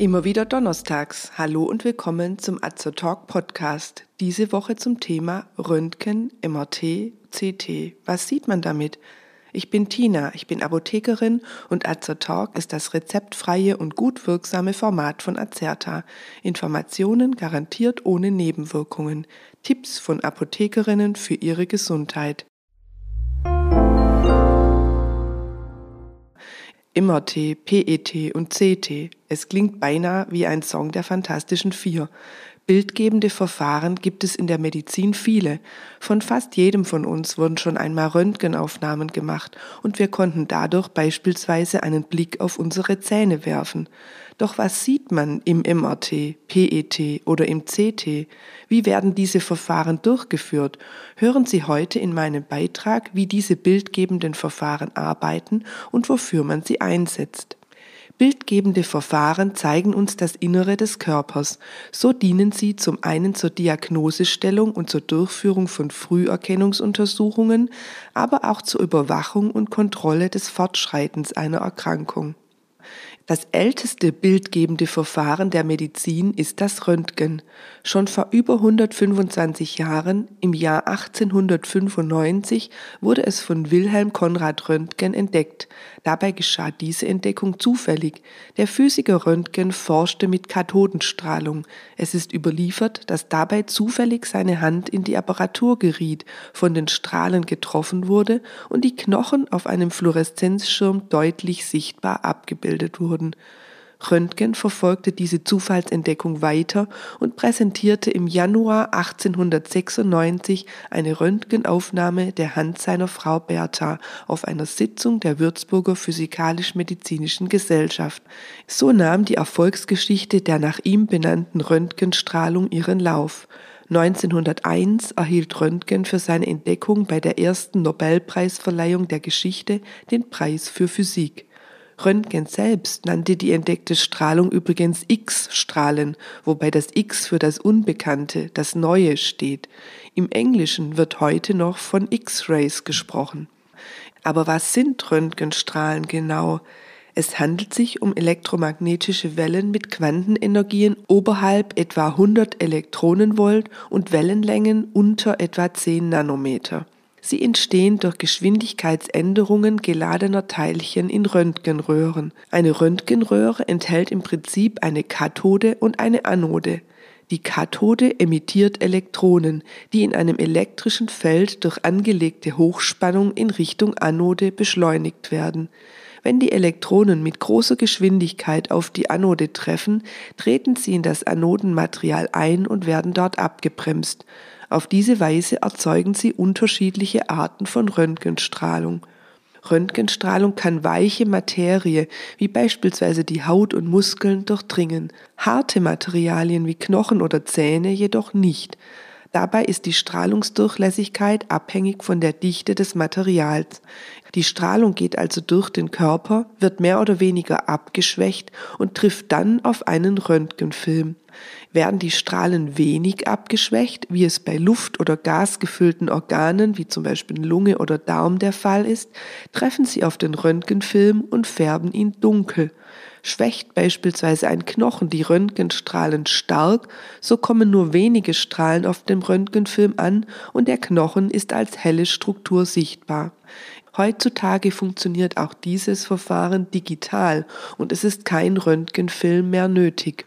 Immer wieder donnerstags. Hallo und willkommen zum Azo Talk Podcast. Diese Woche zum Thema Röntgen, MRT, CT. Was sieht man damit? Ich bin Tina, ich bin Apothekerin und Azo Talk ist das rezeptfreie und gut wirksame Format von Azerta. Informationen garantiert ohne Nebenwirkungen. Tipps von Apothekerinnen für ihre Gesundheit. MRT, PET und CT. Es klingt beinahe wie ein Song der Fantastischen Vier. Bildgebende Verfahren gibt es in der Medizin viele. Von fast jedem von uns wurden schon einmal Röntgenaufnahmen gemacht und wir konnten dadurch beispielsweise einen Blick auf unsere Zähne werfen. Doch was sieht man im MRT, PET oder im CT? Wie werden diese Verfahren durchgeführt? Hören Sie heute in meinem Beitrag, wie diese bildgebenden Verfahren arbeiten und wofür man sie einsetzt. Bildgebende Verfahren zeigen uns das Innere des Körpers. So dienen sie zum einen zur Diagnosestellung und zur Durchführung von Früherkennungsuntersuchungen, aber auch zur Überwachung und Kontrolle des Fortschreitens einer Erkrankung. Das älteste bildgebende Verfahren der Medizin ist das Röntgen. Schon vor über 125 Jahren, im Jahr 1895, wurde es von Wilhelm Konrad Röntgen entdeckt. Dabei geschah diese Entdeckung zufällig. Der Physiker Röntgen forschte mit Kathodenstrahlung. Es ist überliefert, dass dabei zufällig seine Hand in die Apparatur geriet, von den Strahlen getroffen wurde und die Knochen auf einem Fluoreszenzschirm deutlich sichtbar abgebildet wurden wurden. Röntgen verfolgte diese Zufallsentdeckung weiter und präsentierte im Januar 1896 eine Röntgenaufnahme der Hand seiner Frau Bertha auf einer Sitzung der Würzburger Physikalisch-Medizinischen Gesellschaft. So nahm die Erfolgsgeschichte der nach ihm benannten Röntgenstrahlung ihren Lauf. 1901 erhielt Röntgen für seine Entdeckung bei der ersten Nobelpreisverleihung der Geschichte den Preis für Physik. Röntgen selbst nannte die entdeckte Strahlung übrigens X-Strahlen, wobei das X für das Unbekannte, das Neue steht. Im Englischen wird heute noch von X-Rays gesprochen. Aber was sind Röntgenstrahlen genau? Es handelt sich um elektromagnetische Wellen mit Quantenenergien oberhalb etwa 100 Elektronenvolt und Wellenlängen unter etwa 10 Nanometer. Sie entstehen durch Geschwindigkeitsänderungen geladener Teilchen in Röntgenröhren. Eine Röntgenröhre enthält im Prinzip eine Kathode und eine Anode. Die Kathode emittiert Elektronen, die in einem elektrischen Feld durch angelegte Hochspannung in Richtung Anode beschleunigt werden. Wenn die Elektronen mit großer Geschwindigkeit auf die Anode treffen, treten sie in das Anodenmaterial ein und werden dort abgebremst. Auf diese Weise erzeugen sie unterschiedliche Arten von Röntgenstrahlung. Röntgenstrahlung kann weiche Materie, wie beispielsweise die Haut und Muskeln, durchdringen, harte Materialien wie Knochen oder Zähne jedoch nicht. Dabei ist die Strahlungsdurchlässigkeit abhängig von der Dichte des Materials. Die Strahlung geht also durch den Körper, wird mehr oder weniger abgeschwächt und trifft dann auf einen Röntgenfilm. Werden die Strahlen wenig abgeschwächt, wie es bei luft- oder gasgefüllten Organen wie zum Beispiel Lunge oder Darm der Fall ist, treffen sie auf den Röntgenfilm und färben ihn dunkel. Schwächt beispielsweise ein Knochen die Röntgenstrahlen stark, so kommen nur wenige Strahlen auf dem Röntgenfilm an und der Knochen ist als helle Struktur sichtbar. Heutzutage funktioniert auch dieses Verfahren digital und es ist kein Röntgenfilm mehr nötig.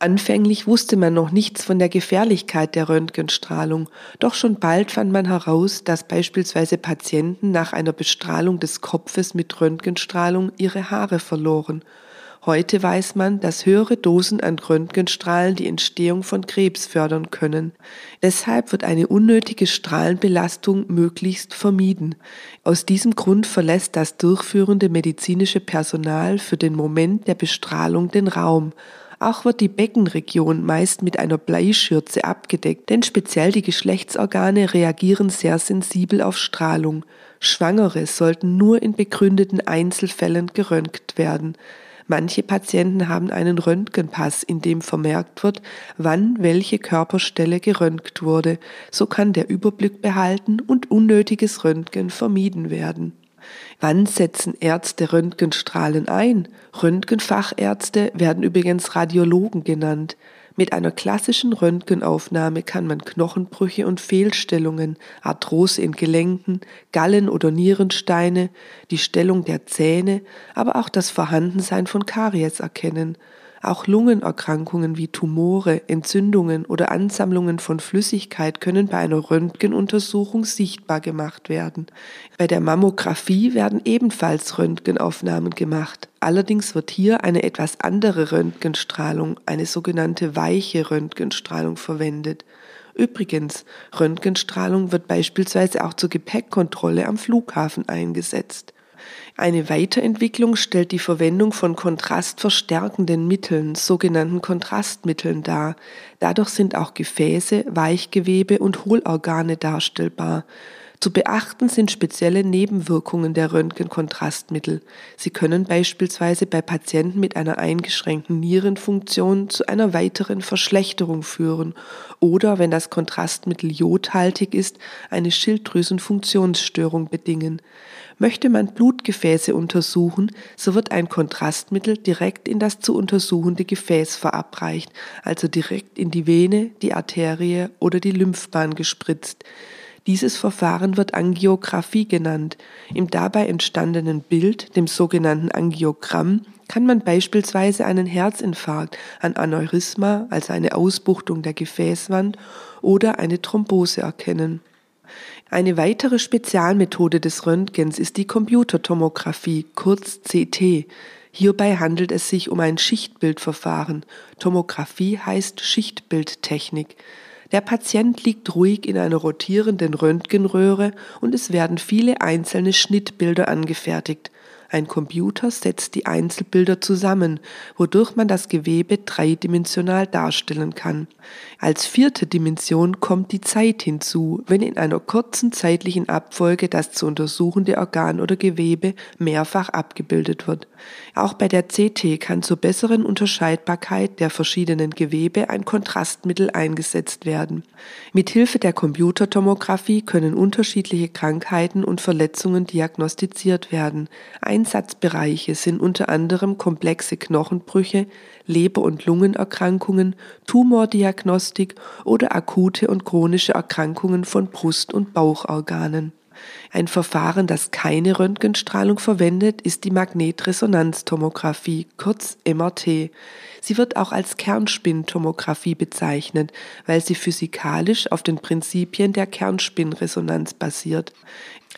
Anfänglich wusste man noch nichts von der Gefährlichkeit der Röntgenstrahlung, doch schon bald fand man heraus, dass beispielsweise Patienten nach einer Bestrahlung des Kopfes mit Röntgenstrahlung ihre Haare verloren. Heute weiß man, dass höhere Dosen an Röntgenstrahlen die Entstehung von Krebs fördern können. Deshalb wird eine unnötige Strahlenbelastung möglichst vermieden. Aus diesem Grund verlässt das durchführende medizinische Personal für den Moment der Bestrahlung den Raum. Auch wird die Beckenregion meist mit einer Bleischürze abgedeckt, denn speziell die Geschlechtsorgane reagieren sehr sensibel auf Strahlung. Schwangere sollten nur in begründeten Einzelfällen geröntgt werden. Manche Patienten haben einen Röntgenpass, in dem vermerkt wird, wann welche Körperstelle geröntgt wurde. So kann der Überblick behalten und unnötiges Röntgen vermieden werden. Wann setzen Ärzte Röntgenstrahlen ein? Röntgenfachärzte werden übrigens Radiologen genannt. Mit einer klassischen Röntgenaufnahme kann man Knochenbrüche und Fehlstellungen, Arthrose in Gelenken, Gallen- oder Nierensteine, die Stellung der Zähne, aber auch das Vorhandensein von Karies erkennen. Auch Lungenerkrankungen wie Tumore, Entzündungen oder Ansammlungen von Flüssigkeit können bei einer Röntgenuntersuchung sichtbar gemacht werden. Bei der Mammographie werden ebenfalls Röntgenaufnahmen gemacht. Allerdings wird hier eine etwas andere Röntgenstrahlung, eine sogenannte weiche Röntgenstrahlung verwendet. Übrigens, Röntgenstrahlung wird beispielsweise auch zur Gepäckkontrolle am Flughafen eingesetzt. Eine Weiterentwicklung stellt die Verwendung von kontrastverstärkenden Mitteln, sogenannten Kontrastmitteln dar. Dadurch sind auch Gefäße, Weichgewebe und Hohlorgane darstellbar. Zu beachten sind spezielle Nebenwirkungen der Röntgenkontrastmittel. Sie können beispielsweise bei Patienten mit einer eingeschränkten Nierenfunktion zu einer weiteren Verschlechterung führen oder, wenn das Kontrastmittel jodhaltig ist, eine Schilddrüsenfunktionsstörung bedingen. Möchte man Blutgefäße untersuchen, so wird ein Kontrastmittel direkt in das zu untersuchende Gefäß verabreicht, also direkt in die Vene, die Arterie oder die Lymphbahn gespritzt. Dieses Verfahren wird Angiografie genannt. Im dabei entstandenen Bild, dem sogenannten Angiogramm, kann man beispielsweise einen Herzinfarkt, ein Aneurysma, also eine Ausbuchtung der Gefäßwand oder eine Thrombose erkennen. Eine weitere Spezialmethode des Röntgens ist die Computertomographie, kurz CT. Hierbei handelt es sich um ein Schichtbildverfahren. Tomographie heißt Schichtbildtechnik. Der Patient liegt ruhig in einer rotierenden Röntgenröhre und es werden viele einzelne Schnittbilder angefertigt. Ein Computer setzt die Einzelbilder zusammen, wodurch man das Gewebe dreidimensional darstellen kann. Als vierte Dimension kommt die Zeit hinzu, wenn in einer kurzen zeitlichen Abfolge das zu untersuchende Organ oder Gewebe mehrfach abgebildet wird. Auch bei der CT kann zur besseren Unterscheidbarkeit der verschiedenen Gewebe ein Kontrastmittel eingesetzt werden. Mithilfe der Computertomographie können unterschiedliche Krankheiten und Verletzungen diagnostiziert werden. Einsatzbereiche sind unter anderem komplexe Knochenbrüche, Leber- und Lungenerkrankungen, Tumordiagnostik oder akute und chronische Erkrankungen von Brust- und Bauchorganen. Ein Verfahren, das keine Röntgenstrahlung verwendet, ist die Magnetresonanztomographie, kurz MRT. Sie wird auch als Kernspintomographie bezeichnet, weil sie physikalisch auf den Prinzipien der Kernspinresonanz basiert.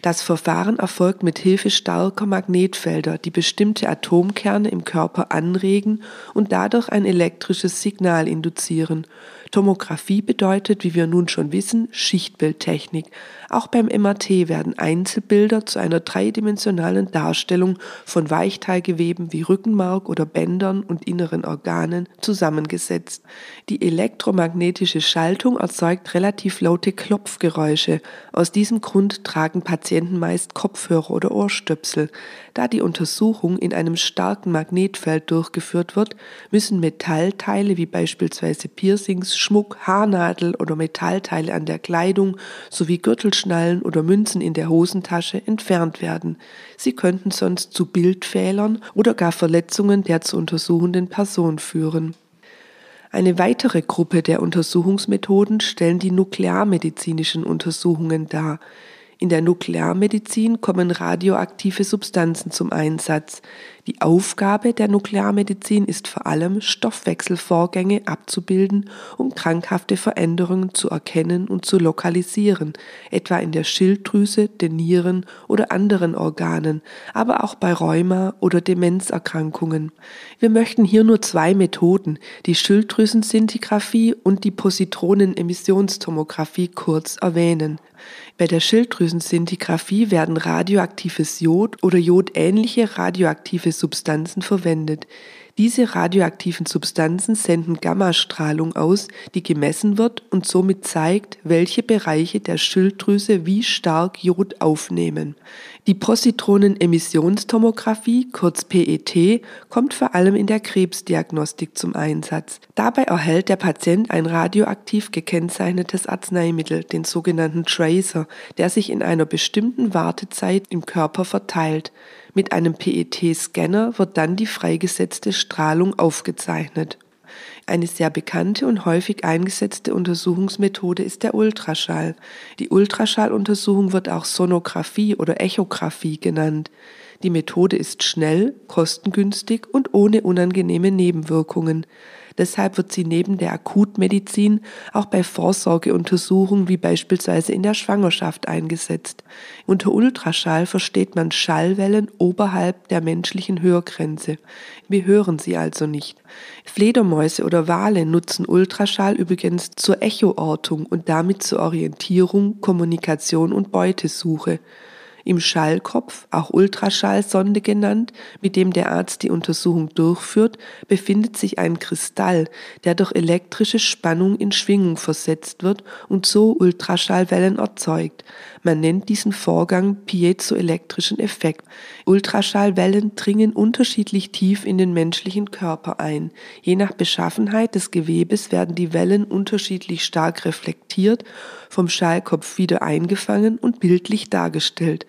Das Verfahren erfolgt mit Hilfe starker Magnetfelder, die bestimmte Atomkerne im Körper anregen und dadurch ein elektrisches Signal induzieren. Tomographie bedeutet, wie wir nun schon wissen, Schichtbildtechnik. Auch beim MRT werden Einzelbilder zu einer dreidimensionalen Darstellung von Weichteilgeweben wie Rückenmark oder Bändern und inneren Organen zusammengesetzt. Die elektromagnetische Schaltung erzeugt relativ laute Klopfgeräusche. Aus diesem Grund tragen Patienten meist Kopfhörer oder Ohrstöpsel. Da die Untersuchung in einem starken Magnetfeld durchgeführt wird, müssen Metallteile wie beispielsweise Piercings, Schmuck, Haarnadel oder Metallteile an der Kleidung sowie Gürtel Gürtelschnallen oder Münzen in der Hosentasche entfernt werden. Sie könnten sonst zu Bildfehlern oder gar Verletzungen der zu untersuchenden Person führen. Eine weitere Gruppe der Untersuchungsmethoden stellen die nuklearmedizinischen Untersuchungen dar. In der Nuklearmedizin kommen radioaktive Substanzen zum Einsatz. Die Aufgabe der Nuklearmedizin ist vor allem, Stoffwechselvorgänge abzubilden, um krankhafte Veränderungen zu erkennen und zu lokalisieren, etwa in der Schilddrüse, den Nieren oder anderen Organen, aber auch bei Rheuma oder Demenzerkrankungen. Wir möchten hier nur zwei Methoden, die Schilddrüsensintigraphie und die Positronenemissionstomographie kurz erwähnen. Bei der Schilddrüsensintigraphie werden radioaktives Jod oder jodähnliche radioaktive Substanzen verwendet. Diese radioaktiven Substanzen senden Gammastrahlung aus, die gemessen wird und somit zeigt, welche Bereiche der Schilddrüse wie stark Jod aufnehmen. Die Positronenemissionstomographie, kurz PET, kommt vor allem in der Krebsdiagnostik zum Einsatz. Dabei erhält der Patient ein radioaktiv gekennzeichnetes Arzneimittel, den sogenannten Tracer, der sich in einer bestimmten Wartezeit im Körper verteilt. Mit einem PET-Scanner wird dann die freigesetzte Strahlung aufgezeichnet. Eine sehr bekannte und häufig eingesetzte Untersuchungsmethode ist der Ultraschall. Die Ultraschalluntersuchung wird auch Sonographie oder Echographie genannt. Die Methode ist schnell, kostengünstig und ohne unangenehme Nebenwirkungen. Deshalb wird sie neben der Akutmedizin auch bei Vorsorgeuntersuchungen wie beispielsweise in der Schwangerschaft eingesetzt. Unter Ultraschall versteht man Schallwellen oberhalb der menschlichen Hörgrenze. Wir hören sie also nicht. Fledermäuse oder Wale nutzen Ultraschall übrigens zur Echoortung und damit zur Orientierung, Kommunikation und Beutesuche. Im Schallkopf, auch Ultraschallsonde genannt, mit dem der Arzt die Untersuchung durchführt, befindet sich ein Kristall, der durch elektrische Spannung in Schwingung versetzt wird und so Ultraschallwellen erzeugt. Man nennt diesen Vorgang piezoelektrischen Effekt. Ultraschallwellen dringen unterschiedlich tief in den menschlichen Körper ein. Je nach Beschaffenheit des Gewebes werden die Wellen unterschiedlich stark reflektiert, vom Schallkopf wieder eingefangen und bildlich dargestellt.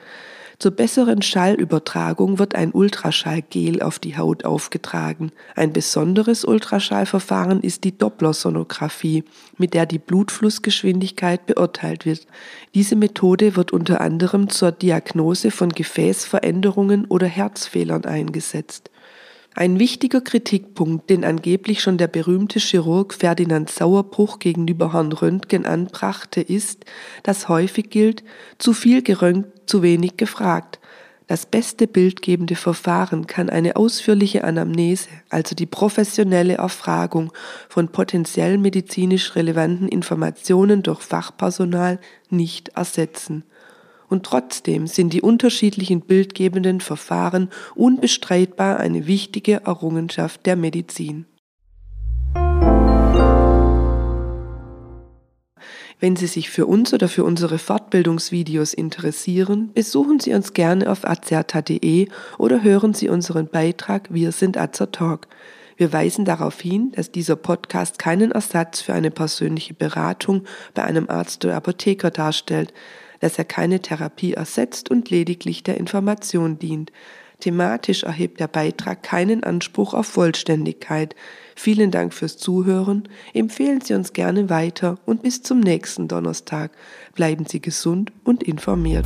Zur besseren Schallübertragung wird ein Ultraschallgel auf die Haut aufgetragen. Ein besonderes Ultraschallverfahren ist die Dopplersonographie, mit der die Blutflussgeschwindigkeit beurteilt wird. Diese Methode wird unter anderem zur Diagnose von Gefäßveränderungen oder Herzfehlern eingesetzt. Ein wichtiger Kritikpunkt, den angeblich schon der berühmte Chirurg Ferdinand Sauerbruch gegenüber Herrn Röntgen anbrachte, ist, dass häufig gilt, zu viel gerönt, zu wenig gefragt. Das beste bildgebende Verfahren kann eine ausführliche Anamnese, also die professionelle Erfragung von potenziell medizinisch relevanten Informationen durch Fachpersonal, nicht ersetzen und trotzdem sind die unterschiedlichen bildgebenden Verfahren unbestreitbar eine wichtige Errungenschaft der Medizin. Wenn Sie sich für uns oder für unsere Fortbildungsvideos interessieren, besuchen Sie uns gerne auf azerta.de oder hören Sie unseren Beitrag Wir sind Azertalk. Wir weisen darauf hin, dass dieser Podcast keinen Ersatz für eine persönliche Beratung bei einem Arzt oder Apotheker darstellt dass er keine Therapie ersetzt und lediglich der Information dient. Thematisch erhebt der Beitrag keinen Anspruch auf Vollständigkeit. Vielen Dank fürs Zuhören, empfehlen Sie uns gerne weiter und bis zum nächsten Donnerstag. Bleiben Sie gesund und informiert.